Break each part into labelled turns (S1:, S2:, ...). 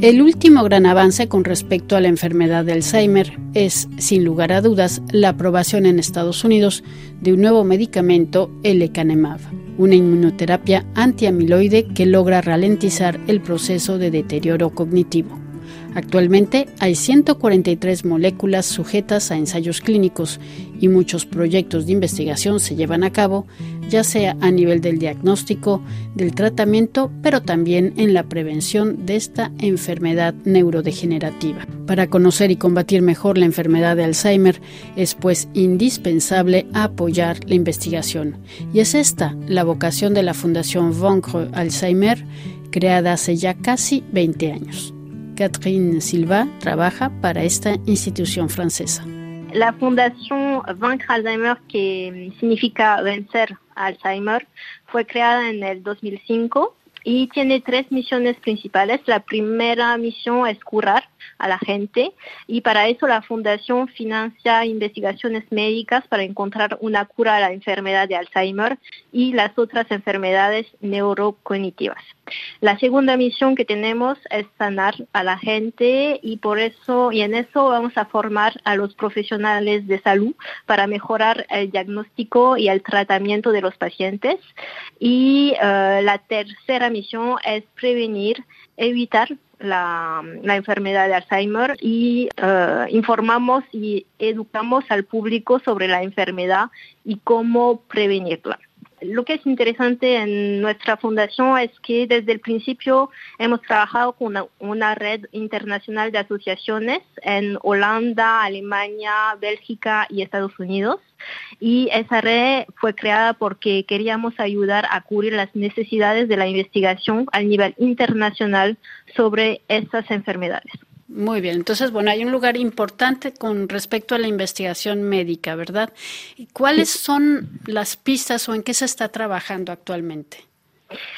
S1: El último gran avance con respecto a la enfermedad de Alzheimer es, sin lugar a dudas, la aprobación en Estados Unidos de un nuevo medicamento, el lecanemab, una inmunoterapia antiamiloide que logra ralentizar el proceso de deterioro cognitivo. Actualmente hay 143 moléculas sujetas a ensayos clínicos y muchos proyectos de investigación se llevan a cabo, ya sea a nivel del diagnóstico, del tratamiento, pero también en la prevención de esta enfermedad neurodegenerativa. Para conocer y combatir mejor la enfermedad de Alzheimer es pues indispensable apoyar la investigación. Y es esta la vocación de la Fundación Vaincre Alzheimer, creada hace ya casi 20 años. Catherine Silva trabaja para esta institución francesa.
S2: La Fundación Vaincre Alzheimer, que significa vencer Alzheimer, fue creada en el 2005 y tiene tres misiones principales. La primera misión es curar a la gente y para eso la fundación financia investigaciones médicas para encontrar una cura a la enfermedad de Alzheimer y las otras enfermedades neurocognitivas. La segunda misión que tenemos es sanar a la gente y por eso y en eso vamos a formar a los profesionales de salud para mejorar el diagnóstico y el tratamiento de los pacientes y eh, la tercera misión es prevenir, evitar la, enfermedad de Alzheimer y eh, informamos y educamos al público sobre la enfermedad y cómo prevenirla. Lo que es interesante en nuestra fundación es que desde el principio hemos trabajado con una, red internacional de asociaciones en Holanda, Alemania, Bélgica y Estados Unidos. Y esa red fue creada porque queríamos ayudar a cubrir las necesidades de la investigación a nivel internacional sobre estas enfermedades.
S1: Muy bien, entonces, bueno, hay un lugar importante con respecto a la investigación médica, ¿verdad? ¿Cuáles son las pistas o en qué se está trabajando actualmente?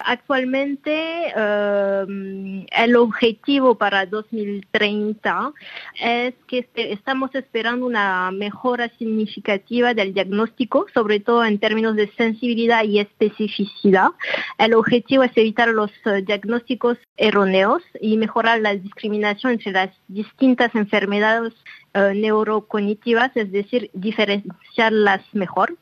S2: Actualmente em, el objetivo para 2030 es que este, estamos esperando una mejora significativa del diagnóstico, sobre todo en términos de sensibilidad y especificidad. El objetivo es evitar los eh, diagnósticos erróneos y mejorar la discriminación entre las distintas enfermedades eh, neurocognitivas, es decir, diferenciarlas mejor.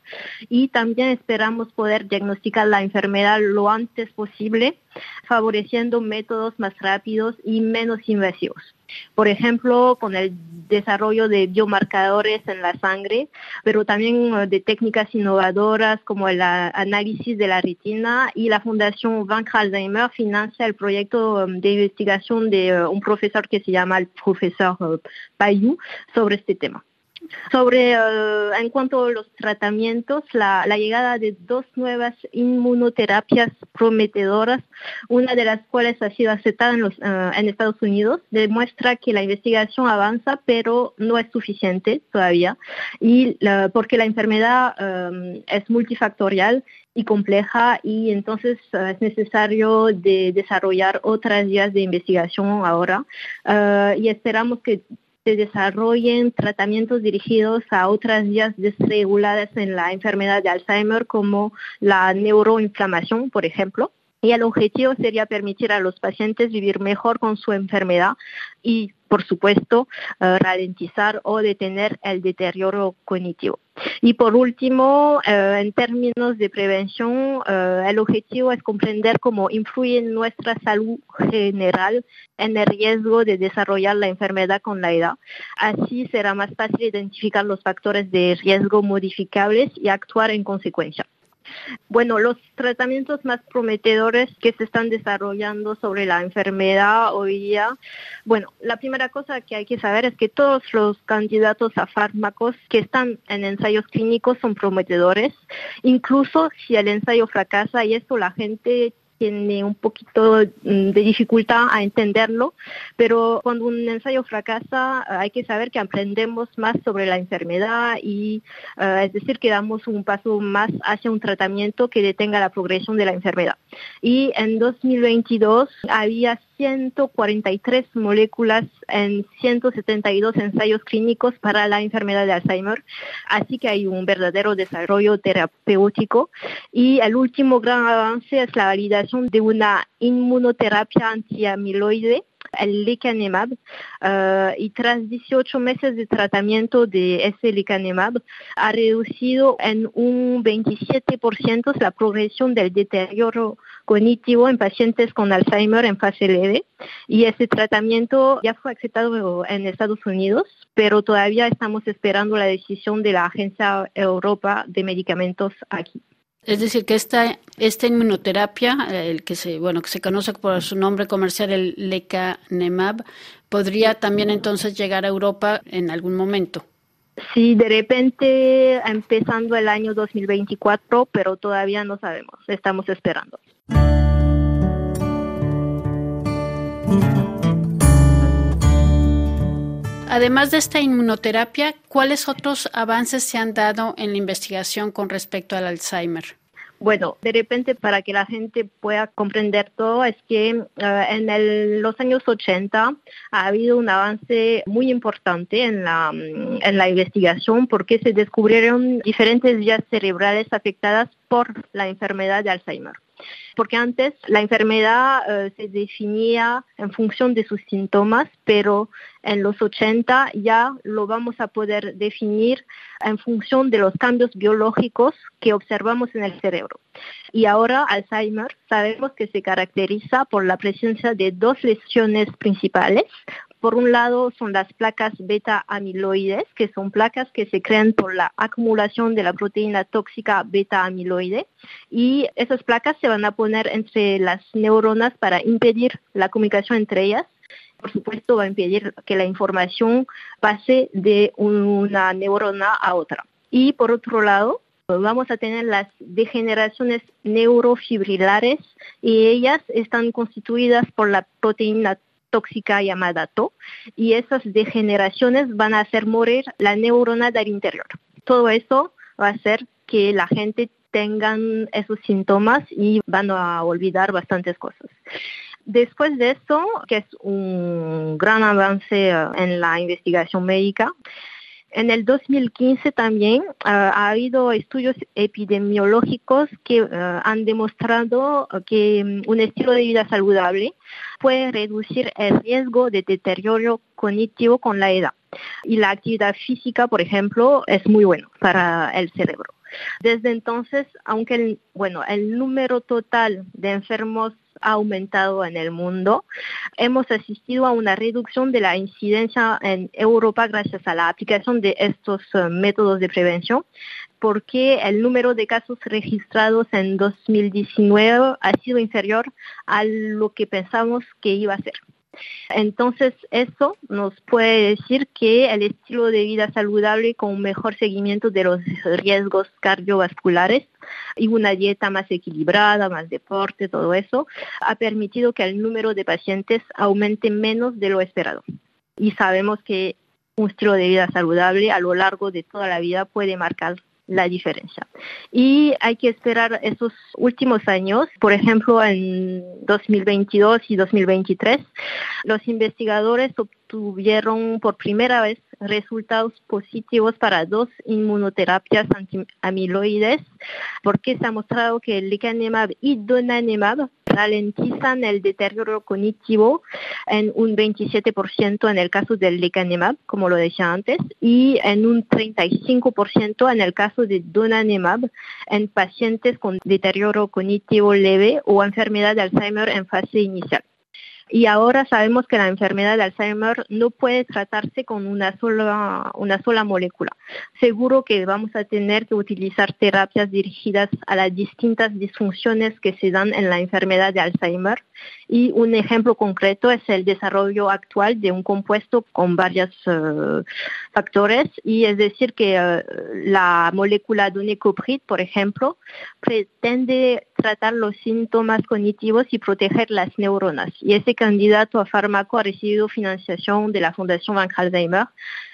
S2: Y también esperamos poder diagnosticar la enfermedad lo antes posible, favoreciendo métodos más rápidos y menos invasivos. Por ejemplo, con el desarrollo de biomarcadores en la sangre, pero también eh, de técnicas innovadoras como el análisis de la retina y la Fundación Van Alzheimer financia el proyecto um, de investigación de uh, un profesor que se llama el profesor uh, Payou sobre este tema. Sobre, eh, en cuanto a los tratamientos, la, llegada de dos nuevas inmunoterapias prometedoras, una de las cuales ha sido aceptada en, eh, Estados Unidos, demuestra que la investigación avanza, pero no es suficiente todavía, y porque la enfermedad eh, es multifactorial y compleja y entonces es necesario de desarrollar otras vías de investigación ahora y esperamos que se desarrollen tratamientos dirigidos a otras vías desreguladas en la enfermedad de Alzheimer, como la neuroinflamación, por ejemplo. Y el objetivo sería permitir a los pacientes vivir mejor con su enfermedad y, por supuesto, eh, ralentizar o detener el deterioro cognitivo. Y por último, eh, en términos de prevención, eh, el objetivo es comprender cómo influye nuestra salud general en el riesgo de desarrollar la enfermedad con la edad. Así será más fácil identificar los factores de riesgo modificables y actuar en consecuencia. Bueno, los tratamientos más prometedores que se están desarrollando sobre la enfermedad hoy día, bueno, la primera cosa que hay que saber es que todos los candidatos a fármacos que están en ensayos clínicos son prometedores, incluso si el ensayo fracasa y esto la gente tiene un poquito mm, de dificultad a entenderlo, pero cuando un ensayo fracasa hay que saber que aprendemos más sobre la enfermedad y eh, es decir que damos un paso más hacia un tratamiento que detenga la progresión de la enfermedad. Y en 2022 había 143 moléculas en 172 ensayos clínicos para la enfermedad de Alzheimer, así que hay un verdadero desarrollo terapéutico. Y el último gran avance es la validación de una inmunoterapia antiamiloide el lecanemab eh, y tras 18 meses de tratamiento de ese lecanemab ha reducido en un 27% la progresión del deterioro cognitivo en pacientes con Alzheimer en fase leve y ese tratamiento ya fue aceptado en Estados Unidos, pero todavía estamos esperando la decisión de la Agencia Europa de Medicamentos aquí.
S1: Es decir, que esta, esta inmunoterapia, eh, el que se, bueno, que se conoce por su nombre comercial, el lecanemab, podría también entonces llegar a Europa en algún momento.
S2: Sí, de repente empezando el año 2024, pero todavía no sabemos, estamos esperando.
S1: Además de esta inmunoterapia, ¿cuáles otros avances se han dado en la investigación con respecto al Alzheimer?
S2: Bueno, de repente para que la gente pueda comprender todo es que eh, en los años 80 ha habido un avance muy importante en la, en la investigación porque se descubrieron diferentes vías cerebrales afectadas por la enfermedad de Alzheimer porque antes la enfermedad eh, se definía en función de sus síntomas, pero en los 80 ya lo vamos a poder definir en función de los cambios biológicos que observamos en el cerebro. Y ahora Alzheimer sabemos que se caracteriza por la presencia de dos lesiones principales, por un lado son las placas beta amiloides, que son placas que se crean por la acumulación de la proteína tóxica beta amiloide y esas placas se van a poner entre las neuronas para impedir la comunicación entre ellas. Por supuesto, va a impedir que la información pase de una neurona a otra. Y por otro lado, vamos a tener las degeneraciones neurofibrilares y ellas están constituidas por la proteína tóxica llamada TO y esas degeneraciones van a hacer morir la neurona del interior. Todo eso va a hacer que la gente tengan esos síntomas y van a olvidar bastantes cosas. Después de eso, que es un gran avance en la investigación médica, en el 2015 también uh, ha habido estudios epidemiológicos que uh, han demostrado que um, un estilo de vida saludable puede reducir el riesgo de deterioro cognitivo con la edad. Y la actividad física, por ejemplo, es muy bueno para el cerebro. Desde entonces, aunque bueno, el número total de enfermos ha aumentado en el mundo. Hemos asistido a una reducción de la incidencia en Europa gracias a la aplicación de estos eh, métodos de prevención porque el número de casos registrados en 2019 ha sido inferior a lo que pensamos que iba a ser. Entonces, eso nos puede decir que el estilo de vida saludable con un mejor seguimiento de los riesgos cardiovasculares y una dieta más equilibrada, más deporte, todo eso, ha permitido que el número de pacientes aumente menos de lo esperado. Y sabemos que un estilo de vida saludable a lo largo de toda la vida puede marcar la diferencia. Y hay que esperar esos últimos años, por ejemplo, en 2022 y 2023, los investigadores obtuvieron por primera vez resultados positivos para dos inmunoterapias antiamiloides, porque se ha mostrado que el lecanemab y donanemab ralentizan el deterioro cognitivo en un 27% en el caso del lecanemab, como lo decía antes, y en un 35% en el caso de donanemab en pacientes con deterioro cognitivo leve o enfermedad de Alzheimer en fase inicial. Y ahora sabemos que la enfermedad de Alzheimer no puede tratarse con una sola, una sola molécula. Seguro que vamos a tener que utilizar terapias dirigidas a las distintas disfunciones que se dan en la enfermedad de Alzheimer. Y un ejemplo concreto es el desarrollo actual de un compuesto con varios eh, factores. Y es decir, que eh, la molécula donecoprid, por ejemplo, pretende tratar los síntomas cognitivos y proteger las neuronas. Y ese candidato a fármaco ha recibido financiación de la Fundación Van Alzheimer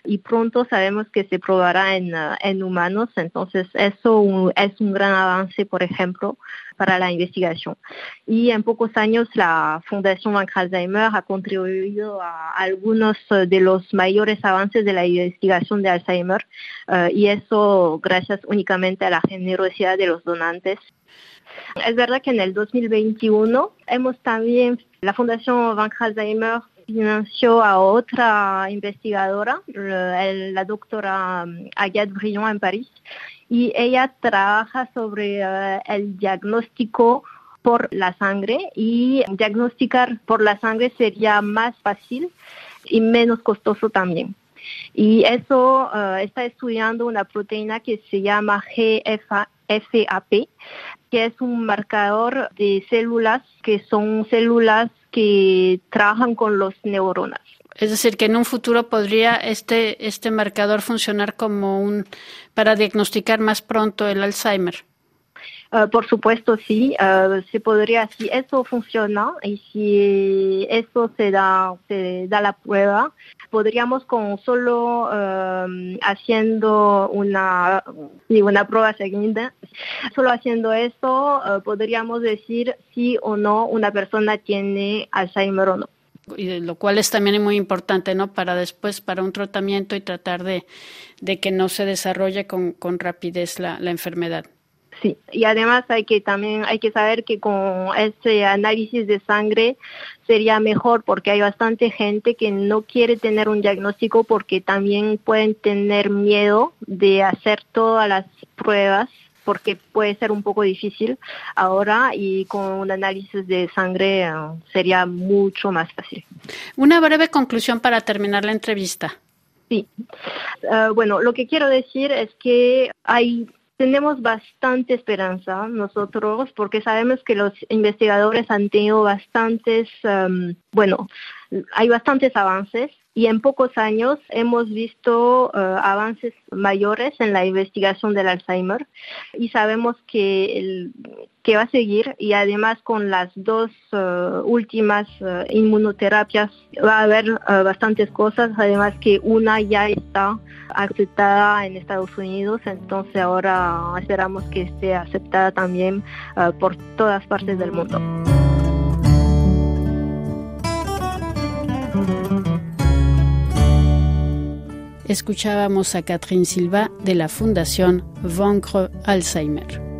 S2: y pronto sabemos que se probará en, en humanos. Entonces, eso es un gran avance, por ejemplo, para la investigación. Y en pocos años la Fundación Van Alzheimer ha contribuido a algunos uh, de los mayores avances de la investigación de Alzheimer uh, y eso gracias únicamente a la generosidad de los donantes. Es verdad que en el 2021 hemos también, la Fundación Van Alzheimer financió a otra investigadora, la doctora um, Agathe Brion en París, y ella trabaja sobre uh, el diagnóstico por la sangre y diagnosticar por la sangre sería más fácil y menos costoso también. Y eso uh, está estudiando una proteína que se llama GFAP, que es un marcador de células que son células que trabajan con los neuronas.
S1: Es decir, que en un futuro podría este, este marcador funcionar como un para diagnosticar más pronto el Alzheimer.
S2: Uh, por supuesto, sí, uh, se podría, si eso funciona y si eso se da, se da la prueba, podríamos con solo um, haciendo una, una prueba siguiente, solo haciendo eso, uh, podríamos decir si o no una persona tiene Alzheimer o no
S1: y lo cual es también muy importante, ¿no? Para después, para un tratamiento y tratar de, de que no se desarrolle con, rapidez la enfermedad.
S2: Sí, y además hay que también hay que saber que con ese análisis de sangre sería mejor porque hay bastante gente que no quiere tener un diagnóstico porque también pueden tener miedo de hacer todas las pruebas porque puede ser un poco difícil ahora y con un análisis de sangre eh, sería mucho más fácil.
S1: Una breve conclusión para terminar la entrevista.
S2: Sí. Eh, bueno, lo que quiero decir es que hay tenemos bastante esperanza nosotros porque sabemos que los investigadores han tenido bastantes, em, bueno, hay bastantes avances y en pocos años hemos visto eh, avances mayores en la investigación del Alzheimer y sabemos que, que va a seguir y además con las dos eh, últimas eh, inmunoterapias va a haber bastantes cosas, además que una ya está aceptada en Estados Unidos, entonces ahora esperamos que esté aceptada también por todas partes del mundo.
S1: Escuchábamos a Catherine Silva de la Fundación Vaincre Alzheimer.